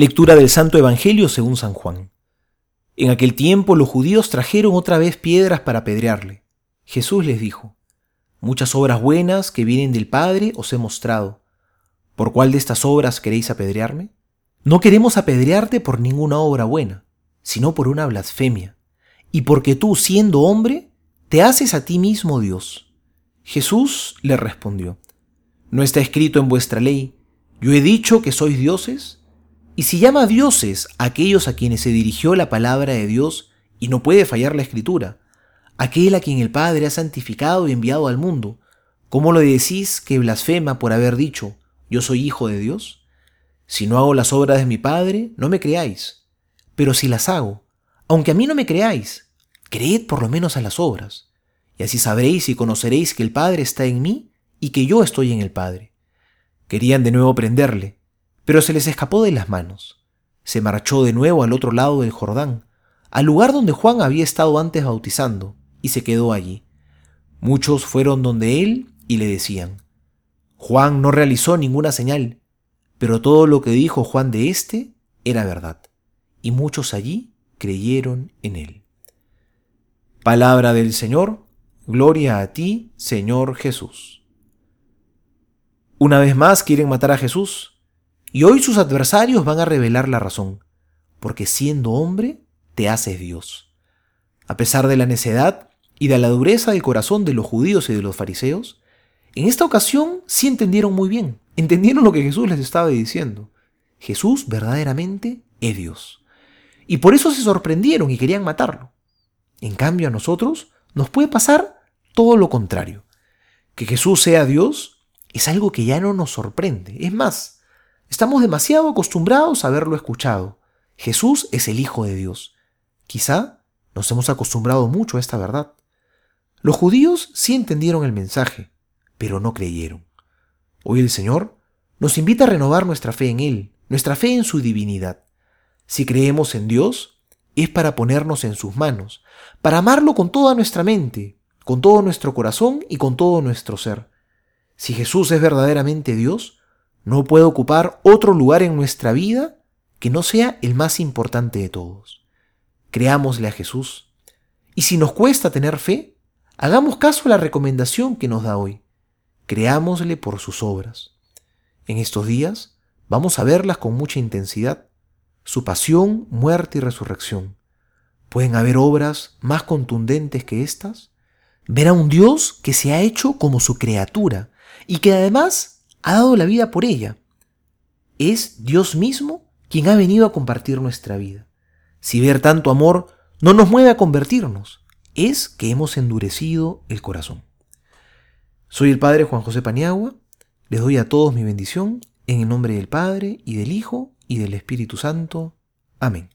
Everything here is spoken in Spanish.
Lectura del Santo Evangelio según San Juan. En aquel tiempo los judíos trajeron otra vez piedras para apedrearle. Jesús les dijo, Muchas obras buenas que vienen del Padre os he mostrado. ¿Por cuál de estas obras queréis apedrearme? No queremos apedrearte por ninguna obra buena, sino por una blasfemia, y porque tú, siendo hombre, te haces a ti mismo Dios. Jesús le respondió, ¿no está escrito en vuestra ley, yo he dicho que sois dioses? Y si llama dioses a aquellos a quienes se dirigió la palabra de Dios, y no puede fallar la escritura, aquel a quien el Padre ha santificado y enviado al mundo, ¿cómo lo decís que blasfema por haber dicho, yo soy hijo de Dios? Si no hago las obras de mi Padre, no me creáis. Pero si las hago, aunque a mí no me creáis, creed por lo menos a las obras, y así sabréis y conoceréis que el Padre está en mí y que yo estoy en el Padre. Querían de nuevo prenderle, pero se les escapó de las manos. Se marchó de nuevo al otro lado del Jordán, al lugar donde Juan había estado antes bautizando, y se quedó allí. Muchos fueron donde él y le decían, Juan no realizó ninguna señal, pero todo lo que dijo Juan de éste era verdad, y muchos allí creyeron en él. Palabra del Señor, gloria a ti, Señor Jesús. Una vez más quieren matar a Jesús, y hoy sus adversarios van a revelar la razón, porque siendo hombre te haces Dios. A pesar de la necedad y de la dureza del corazón de los judíos y de los fariseos, en esta ocasión sí entendieron muy bien, entendieron lo que Jesús les estaba diciendo. Jesús verdaderamente es Dios. Y por eso se sorprendieron y querían matarlo. En cambio a nosotros nos puede pasar todo lo contrario. Que Jesús sea Dios es algo que ya no nos sorprende. Es más, Estamos demasiado acostumbrados a haberlo escuchado. Jesús es el Hijo de Dios. Quizá nos hemos acostumbrado mucho a esta verdad. Los judíos sí entendieron el mensaje, pero no creyeron. Hoy el Señor nos invita a renovar nuestra fe en Él, nuestra fe en su divinidad. Si creemos en Dios, es para ponernos en sus manos, para amarlo con toda nuestra mente, con todo nuestro corazón y con todo nuestro ser. Si Jesús es verdaderamente Dios, no puede ocupar otro lugar en nuestra vida que no sea el más importante de todos. Creámosle a Jesús. Y si nos cuesta tener fe, hagamos caso a la recomendación que nos da hoy. Creámosle por sus obras. En estos días vamos a verlas con mucha intensidad. Su pasión, muerte y resurrección. ¿Pueden haber obras más contundentes que estas? Ver a un Dios que se ha hecho como su criatura y que además ha dado la vida por ella. Es Dios mismo quien ha venido a compartir nuestra vida. Si ver tanto amor no nos mueve a convertirnos, es que hemos endurecido el corazón. Soy el Padre Juan José Paniagua, les doy a todos mi bendición en el nombre del Padre y del Hijo y del Espíritu Santo. Amén.